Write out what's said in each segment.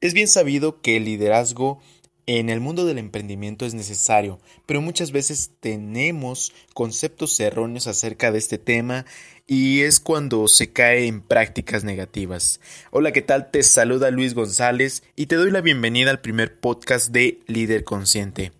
Es bien sabido que el liderazgo en el mundo del emprendimiento es necesario, pero muchas veces tenemos conceptos erróneos acerca de este tema y es cuando se cae en prácticas negativas. Hola, ¿qué tal? Te saluda Luis González y te doy la bienvenida al primer podcast de Líder Consciente.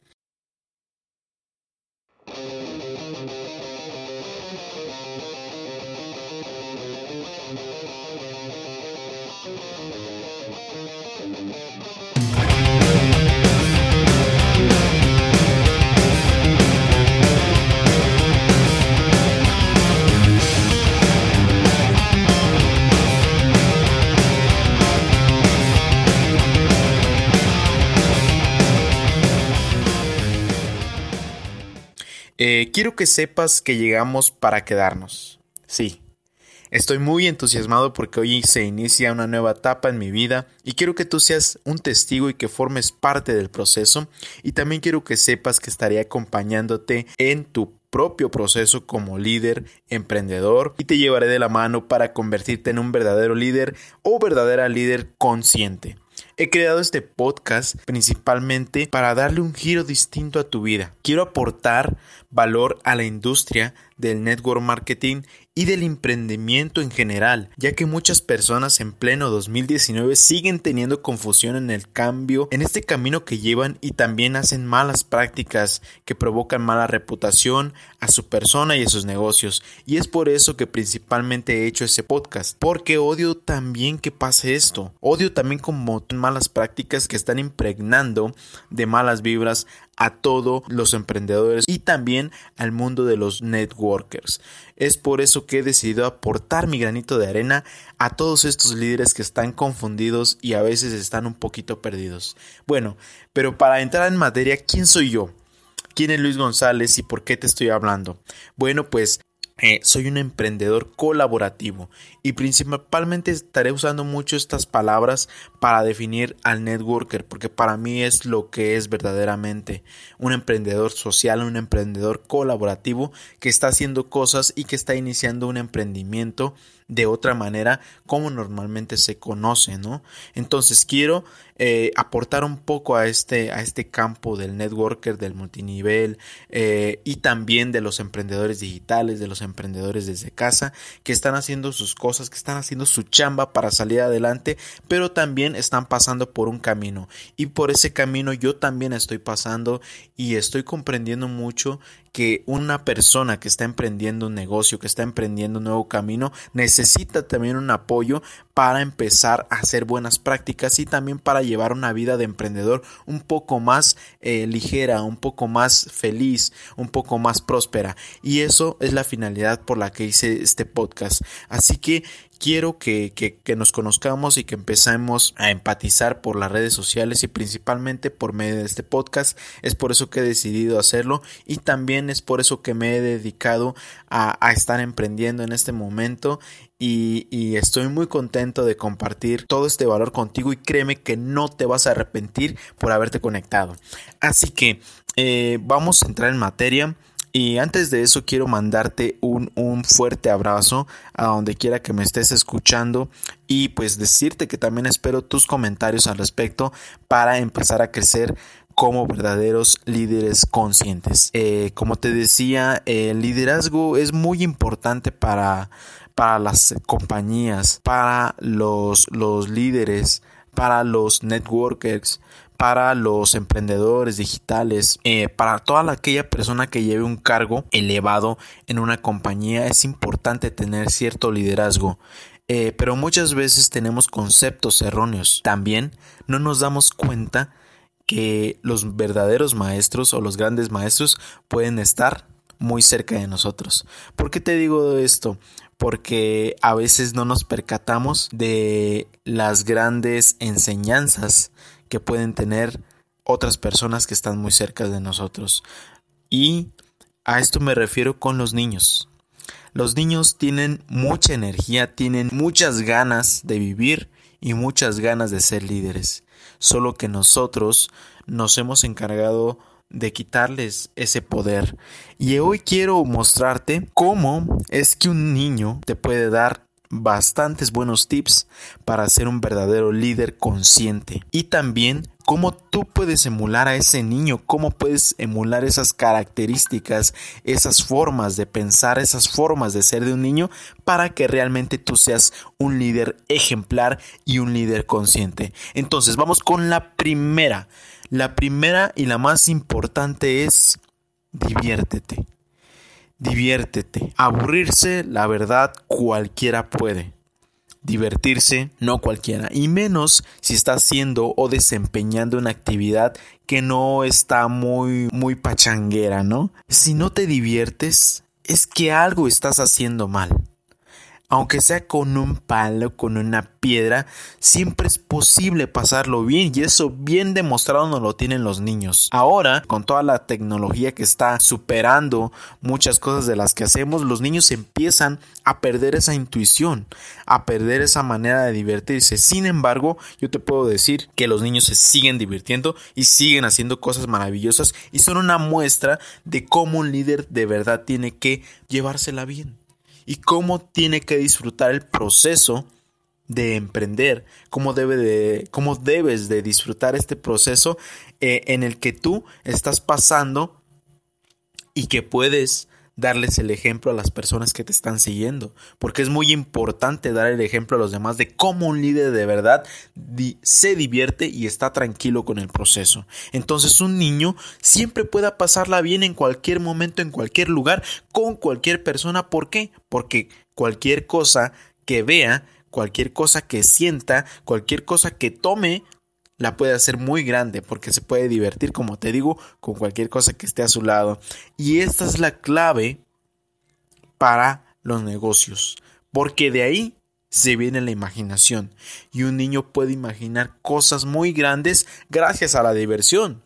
Eh, quiero que sepas que llegamos para quedarnos. Sí, estoy muy entusiasmado porque hoy se inicia una nueva etapa en mi vida y quiero que tú seas un testigo y que formes parte del proceso y también quiero que sepas que estaré acompañándote en tu propio proceso como líder, emprendedor y te llevaré de la mano para convertirte en un verdadero líder o verdadera líder consciente. He creado este podcast principalmente para darle un giro distinto a tu vida. Quiero aportar valor a la industria del network marketing y del emprendimiento en general, ya que muchas personas en pleno 2019 siguen teniendo confusión en el cambio, en este camino que llevan y también hacen malas prácticas que provocan mala reputación a su persona y a sus negocios. Y es por eso que principalmente he hecho ese podcast, porque odio también que pase esto. Odio también como malas prácticas que están impregnando de malas vibras a todos los emprendedores y también al mundo de los networkers. Es por eso que he decidido aportar mi granito de arena a todos estos líderes que están confundidos y a veces están un poquito perdidos. Bueno, pero para entrar en materia, ¿quién soy yo? ¿Quién es Luis González y por qué te estoy hablando? Bueno, pues eh, soy un emprendedor colaborativo y principalmente estaré usando mucho estas palabras para definir al networker porque para mí es lo que es verdaderamente un emprendedor social, un emprendedor colaborativo que está haciendo cosas y que está iniciando un emprendimiento de otra manera como normalmente se conoce, ¿no? Entonces quiero eh, aportar un poco a este, a este campo del networker, del multinivel eh, y también de los emprendedores digitales, de los emprendedores desde casa, que están haciendo sus cosas, que están haciendo su chamba para salir adelante, pero también están pasando por un camino. Y por ese camino yo también estoy pasando y estoy comprendiendo mucho que una persona que está emprendiendo un negocio, que está emprendiendo un nuevo camino, necesita también un apoyo para empezar a hacer buenas prácticas y también para llevar una vida de emprendedor un poco más eh, ligera, un poco más feliz, un poco más próspera. Y eso es la finalidad por la que hice este podcast. Así que quiero que, que, nos conozcamos y que empecemos a empatizar por las redes sociales y principalmente por medio de este podcast. Es por eso que he decidido hacerlo y también es por eso que me he dedicado a, a estar emprendiendo en este momento y, y, estoy muy contento de compartir todo este valor contigo y créeme que no te vas a arrepentir por haberte conectado. Así que eh, vamos a entrar en materia. Y antes de eso quiero mandarte un, un, fuerte abrazo a donde quiera que me estés escuchando y pues decirte que también espero tus comentarios al respecto para empezar a crecer como verdaderos líderes conscientes. Eh, como te decía, el liderazgo es muy importante para, para las compañías, para los, los líderes, para los networkers, para los emprendedores digitales, eh, para toda aquella persona que lleve un cargo elevado en una compañía, es importante tener cierto liderazgo. Eh, pero muchas veces tenemos conceptos erróneos. También no nos damos cuenta que los verdaderos maestros o los grandes maestros pueden estar muy cerca de nosotros. ¿Por qué te digo esto? Porque a veces no nos percatamos de las grandes enseñanzas que pueden tener otras personas que están muy cerca de nosotros. Y a esto me refiero con los niños. Los niños tienen mucha energía, tienen muchas ganas de vivir y muchas ganas de ser líderes. Solo que nosotros nos hemos encargado de quitarles ese poder. Y hoy quiero mostrarte cómo es que un niño te puede dar bastantes buenos tips para ser un verdadero líder consciente y también cómo tú puedes emular a ese niño, cómo puedes emular esas características, esas formas de pensar, esas formas de ser de un niño para que realmente tú seas un líder ejemplar y un líder consciente. Entonces vamos con la primera. La primera y la más importante es diviértete. Diviértete. Aburrirse, la verdad, cualquiera puede. Divertirse, no cualquiera, y menos si está haciendo o desempeñando una actividad que no está muy, muy pachanguera, ¿no? Si no te diviertes, es que algo estás haciendo mal aunque sea con un palo, con una piedra, siempre es posible pasarlo bien y eso bien demostrado no lo tienen los niños. Ahora, con toda la tecnología que está superando muchas cosas de las que hacemos, los niños empiezan a perder esa intuición, a perder esa manera de divertirse. Sin embargo, yo te puedo decir que los niños se siguen divirtiendo y siguen haciendo cosas maravillosas y son una muestra de cómo un líder de verdad tiene que llevársela bien y cómo tiene que disfrutar el proceso de emprender, cómo, debe de, cómo debes de disfrutar este proceso eh, en el que tú estás pasando y que puedes darles el ejemplo a las personas que te están siguiendo, porque es muy importante dar el ejemplo a los demás de cómo un líder de verdad se divierte y está tranquilo con el proceso. Entonces un niño siempre pueda pasarla bien en cualquier momento, en cualquier lugar, con cualquier persona. ¿Por qué? Porque cualquier cosa que vea, cualquier cosa que sienta, cualquier cosa que tome, la puede hacer muy grande porque se puede divertir, como te digo, con cualquier cosa que esté a su lado. Y esta es la clave para los negocios, porque de ahí se viene la imaginación y un niño puede imaginar cosas muy grandes gracias a la diversión.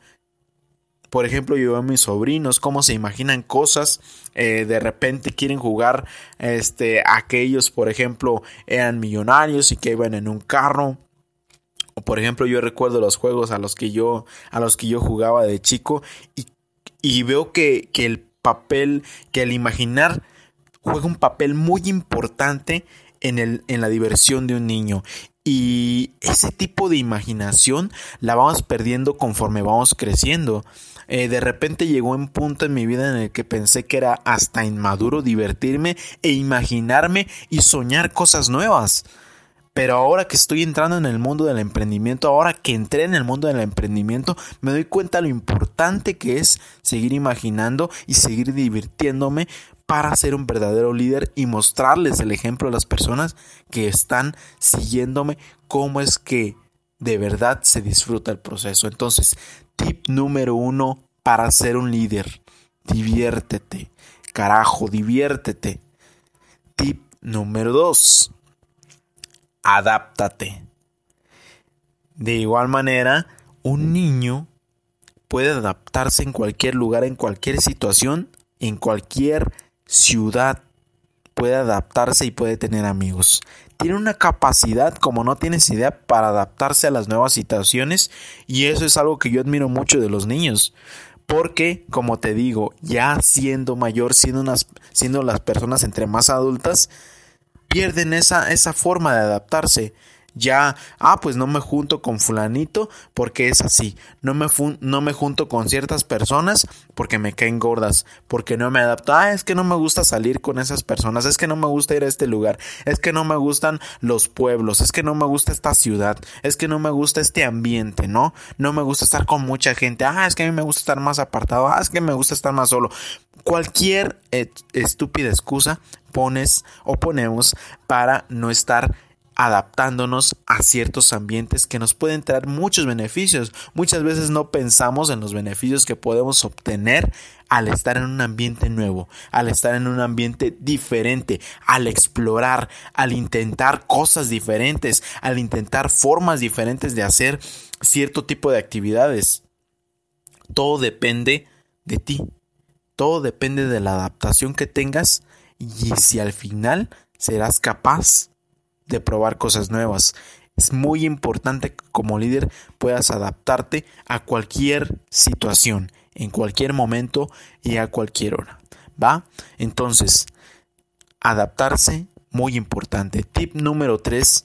Por ejemplo, yo veo a mis sobrinos cómo se imaginan cosas, eh, de repente quieren jugar, este, aquellos, por ejemplo, eran millonarios y que iban en un carro por ejemplo, yo recuerdo los juegos a los que yo, a los que yo jugaba de chico y, veo que, que el papel, que el imaginar juega un papel muy importante en, el, en la diversión de un niño. Y ese tipo de imaginación la vamos perdiendo conforme vamos creciendo. Eh, de repente llegó un punto en mi vida en el que pensé que era hasta inmaduro divertirme e imaginarme y soñar cosas nuevas. Pero ahora que estoy entrando en el mundo del emprendimiento, ahora que entré en el mundo del emprendimiento, me doy cuenta lo importante que es seguir imaginando y seguir divirtiéndome para ser un verdadero líder y mostrarles el ejemplo a las personas que están siguiéndome cómo es que de verdad se disfruta el proceso. Entonces, tip número uno para ser un líder, diviértete. Carajo, diviértete. Tip número dos adáptate. De igual manera, un niño puede adaptarse en cualquier lugar, en cualquier situación, en cualquier ciudad. Puede adaptarse y puede tener amigos. Tiene una capacidad, como no tienes idea, para adaptarse a las nuevas situaciones y eso es algo que yo admiro mucho de los niños. Porque, como te digo, ya siendo mayor, siendo, siendo las personas entre más adultas, pierden esa, esa forma de adaptarse. Ya, ah, pues no me junto con fulanito porque es así. No me, no me junto con ciertas personas porque me caen gordas. Porque no me adapto. Ah, es que no me gusta salir con esas personas. Es que no me gusta ir a este lugar. Es que no me gustan los pueblos. Es que no me gusta esta ciudad. Es que no me gusta este ambiente, ¿no? No me gusta estar con mucha gente. Ah, es que a mí me gusta estar más apartado. Ah, es que me gusta estar más solo. Cualquier estúpida excusa pones o ponemos para no estar adaptándonos a ciertos ambientes que nos pueden traer muchos beneficios. Muchas veces no pensamos en los beneficios que podemos obtener al estar en un ambiente nuevo, al estar en un ambiente diferente, al explorar, al intentar cosas diferentes, al intentar formas diferentes de hacer cierto tipo de actividades. Todo depende de ti. Todo depende de la adaptación que tengas y si al final serás capaz de probar cosas nuevas. Es muy importante que como líder puedas adaptarte a cualquier situación, en cualquier momento y a cualquier hora. ¿Va? Entonces, adaptarse muy importante. Tip número 3,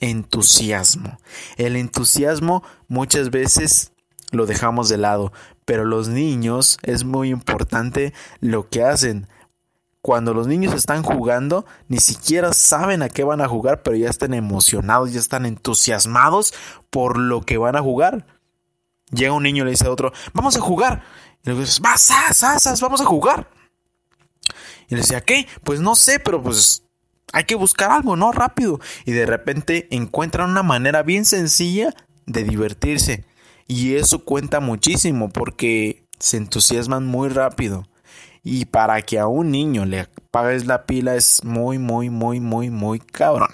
entusiasmo. El entusiasmo muchas veces lo dejamos de lado, pero los niños es muy importante lo que hacen. Cuando los niños están jugando, ni siquiera saben a qué van a jugar, pero ya están emocionados, ya están entusiasmados por lo que van a jugar. Llega un niño y le dice a otro, vamos a jugar. Y luego dices, vas, vamos a jugar. Y le decía, ¿qué? Pues no sé, pero pues hay que buscar algo, ¿no? Rápido. Y de repente encuentran una manera bien sencilla de divertirse. Y eso cuenta muchísimo porque se entusiasman muy rápido. Y para que a un niño le apagues la pila es muy, muy, muy, muy, muy cabrón.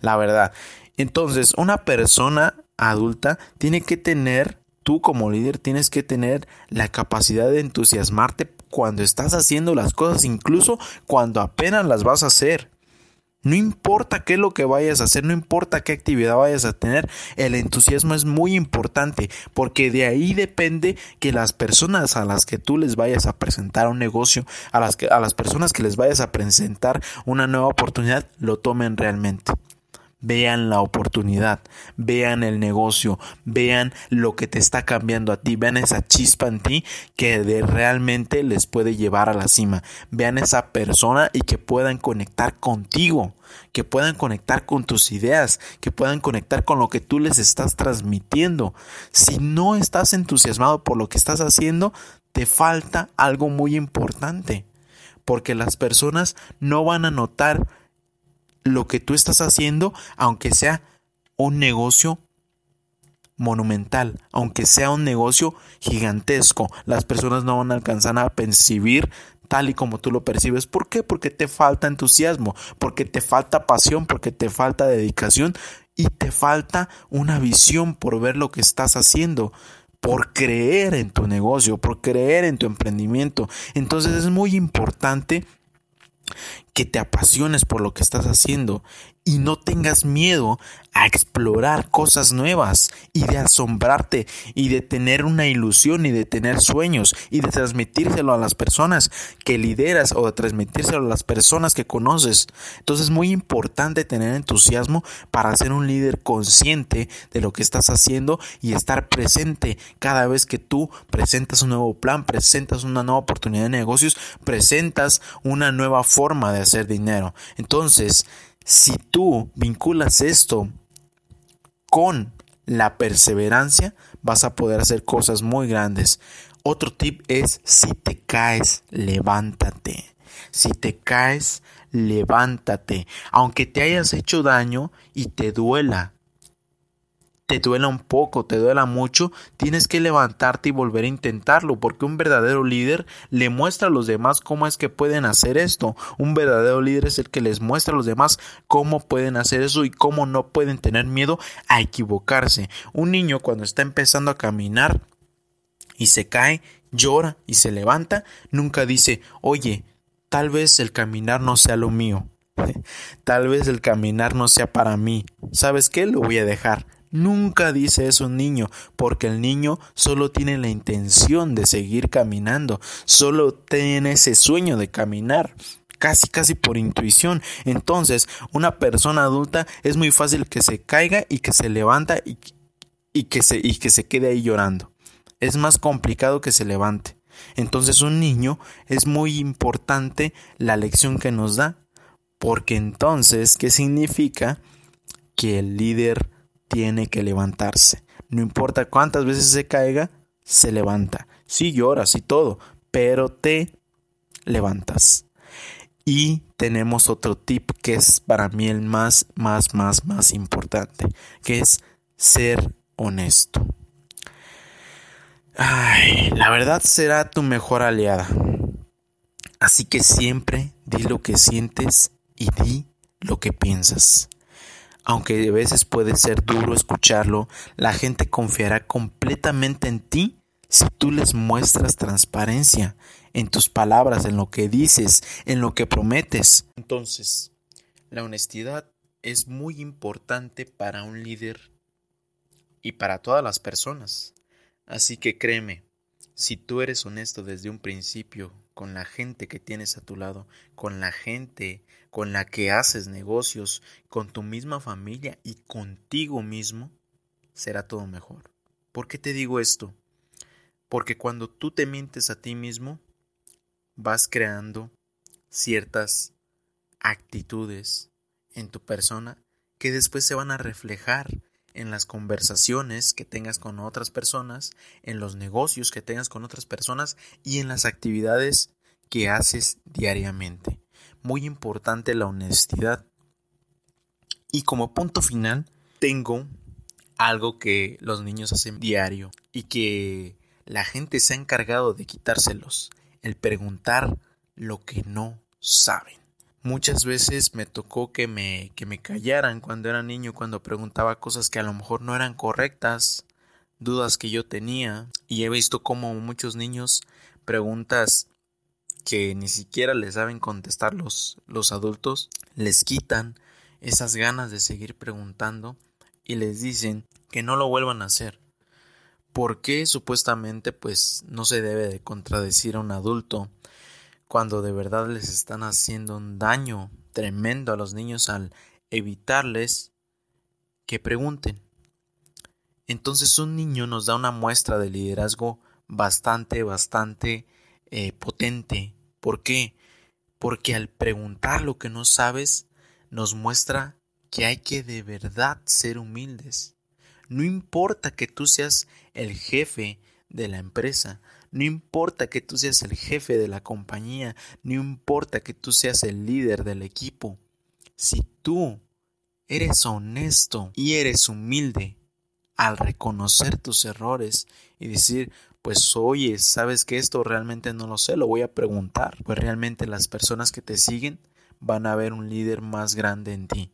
La verdad. Entonces, una persona adulta tiene que tener, tú como líder tienes que tener la capacidad de entusiasmarte cuando estás haciendo las cosas, incluso cuando apenas las vas a hacer. No importa qué es lo que vayas a hacer, no importa qué actividad vayas a tener, el entusiasmo es muy importante porque de ahí depende que las personas a las que tú les vayas a presentar un negocio, a las, que, a las personas que les vayas a presentar una nueva oportunidad, lo tomen realmente vean la oportunidad, vean el negocio, vean lo que te está cambiando a ti, vean esa chispa en ti que de realmente les puede llevar a la cima, vean esa persona y que puedan conectar contigo, que puedan conectar con tus ideas, que puedan conectar con lo que tú les estás transmitiendo. Si no estás entusiasmado por lo que estás haciendo, te falta algo muy importante, porque las personas no van a notar lo que tú estás haciendo, aunque sea un negocio monumental, aunque sea un negocio gigantesco, las personas no van a alcanzar a percibir tal y como tú lo percibes. ¿Por qué? Porque te falta entusiasmo, porque te falta pasión, porque te falta dedicación y te falta una visión por ver lo que estás haciendo por creer en tu negocio, por creer en tu emprendimiento. Entonces es muy importante que te apasiones por lo que estás haciendo y no tengas miedo a explorar cosas nuevas y de asombrarte y de tener una ilusión y de tener sueños y de transmitírselo a las personas que lideras o de transmitírselo a las personas que conoces. Entonces es muy importante tener entusiasmo para ser un líder consciente de lo que estás haciendo y estar presente cada vez que tú presentas un nuevo plan, presentas una nueva oportunidad de negocios, presentas una nueva forma de hacer dinero. Entonces, si tú vinculas esto con la perseverancia, vas a poder hacer cosas muy grandes. Otro tip es, si te caes, levántate. Si te caes, levántate. Aunque te hayas hecho daño y te duela, te duela un poco, te duela mucho, tienes que levantarte y volver a intentarlo, porque un verdadero líder le muestra a los demás cómo es que pueden hacer esto. Un verdadero líder es el que les muestra a los demás cómo pueden hacer eso y cómo no pueden tener miedo a equivocarse. Un niño cuando está empezando a caminar y se cae, llora y se levanta, nunca dice, oye, tal vez el caminar no sea lo mío. Tal vez el caminar no sea para mí. ¿Sabes qué? Lo voy a dejar. Nunca dice eso un niño, porque el niño solo tiene la intención de seguir caminando, solo tiene ese sueño de caminar casi casi por intuición. Entonces, una persona adulta es muy fácil que se caiga y que se levanta y, y, que, se, y que se quede ahí llorando. Es más complicado que se levante. Entonces, un niño es muy importante la lección que nos da, porque entonces, ¿qué significa? Que el líder tiene que levantarse. No importa cuántas veces se caiga, se levanta. Sí lloras y todo, pero te levantas. Y tenemos otro tip que es para mí el más, más, más, más importante, que es ser honesto. Ay, la verdad será tu mejor aliada. Así que siempre di lo que sientes y di lo que piensas. Aunque a veces puede ser duro escucharlo, la gente confiará completamente en ti si tú les muestras transparencia en tus palabras, en lo que dices, en lo que prometes. Entonces, la honestidad es muy importante para un líder y para todas las personas. Así que créeme, si tú eres honesto desde un principio con la gente que tienes a tu lado, con la gente con la que haces negocios, con tu misma familia y contigo mismo, será todo mejor. ¿Por qué te digo esto? Porque cuando tú te mientes a ti mismo, vas creando ciertas actitudes en tu persona que después se van a reflejar en las conversaciones que tengas con otras personas, en los negocios que tengas con otras personas y en las actividades que haces diariamente. Muy importante la honestidad. Y como punto final, tengo algo que los niños hacen diario y que la gente se ha encargado de quitárselos, el preguntar lo que no saben. Muchas veces me tocó que me, que me callaran cuando era niño, cuando preguntaba cosas que a lo mejor no eran correctas, dudas que yo tenía, y he visto como muchos niños preguntas que ni siquiera les saben contestar los, los adultos, les quitan esas ganas de seguir preguntando y les dicen que no lo vuelvan a hacer. porque supuestamente pues no se debe de contradecir a un adulto cuando de verdad les están haciendo un daño tremendo a los niños al evitarles que pregunten. Entonces un niño nos da una muestra de liderazgo bastante, bastante eh, potente. ¿Por qué? Porque al preguntar lo que no sabes, nos muestra que hay que de verdad ser humildes. No importa que tú seas el jefe de la empresa, no importa que tú seas el jefe de la compañía, no importa que tú seas el líder del equipo. Si tú eres honesto y eres humilde al reconocer tus errores y decir, pues oye, sabes que esto realmente no lo sé, lo voy a preguntar, pues realmente las personas que te siguen van a ver un líder más grande en ti.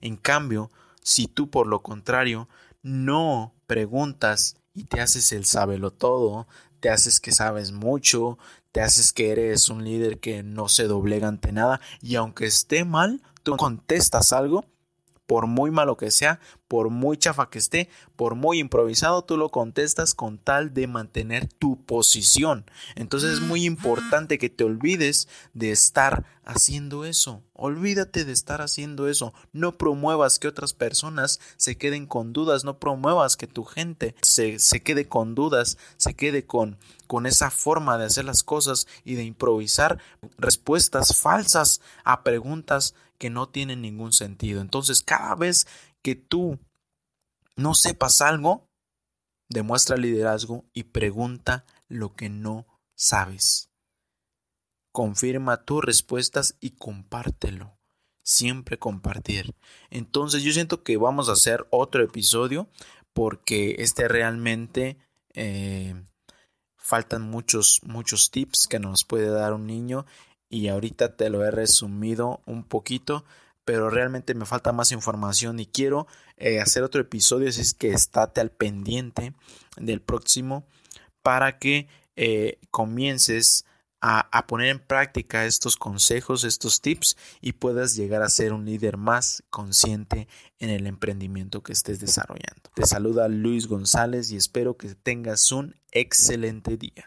En cambio, si tú por lo contrario no preguntas y te haces el sábelo todo, te haces que sabes mucho, te haces que eres un líder que no se doblega ante nada y aunque esté mal, tú contestas algo, por muy malo que sea, por muy chafa que esté, por muy improvisado, tú lo contestas con tal de mantener tu posición. Entonces es muy importante que te olvides de estar haciendo eso. Olvídate de estar haciendo eso. No promuevas que otras personas se queden con dudas, no promuevas que tu gente se, se quede con dudas, se quede con, con esa forma de hacer las cosas y de improvisar respuestas falsas a preguntas que no tienen ningún sentido. Entonces, cada vez que tú no sepas algo, demuestra liderazgo y pregunta lo que no sabes. Confirma tus respuestas y compártelo. Siempre compartir. Entonces yo siento que vamos a hacer otro episodio porque este realmente eh, faltan muchos, muchos tips que nos puede dar un niño y ahorita te lo he resumido un poquito, pero realmente me falta más información y quiero eh, hacer otro episodio, así es que estate al pendiente del próximo para que eh, comiences a, a, poner en práctica estos consejos, estos tips y puedas llegar a ser un líder más consciente en el emprendimiento que estés desarrollando. Te saluda Luis González y espero que tengas un excelente día.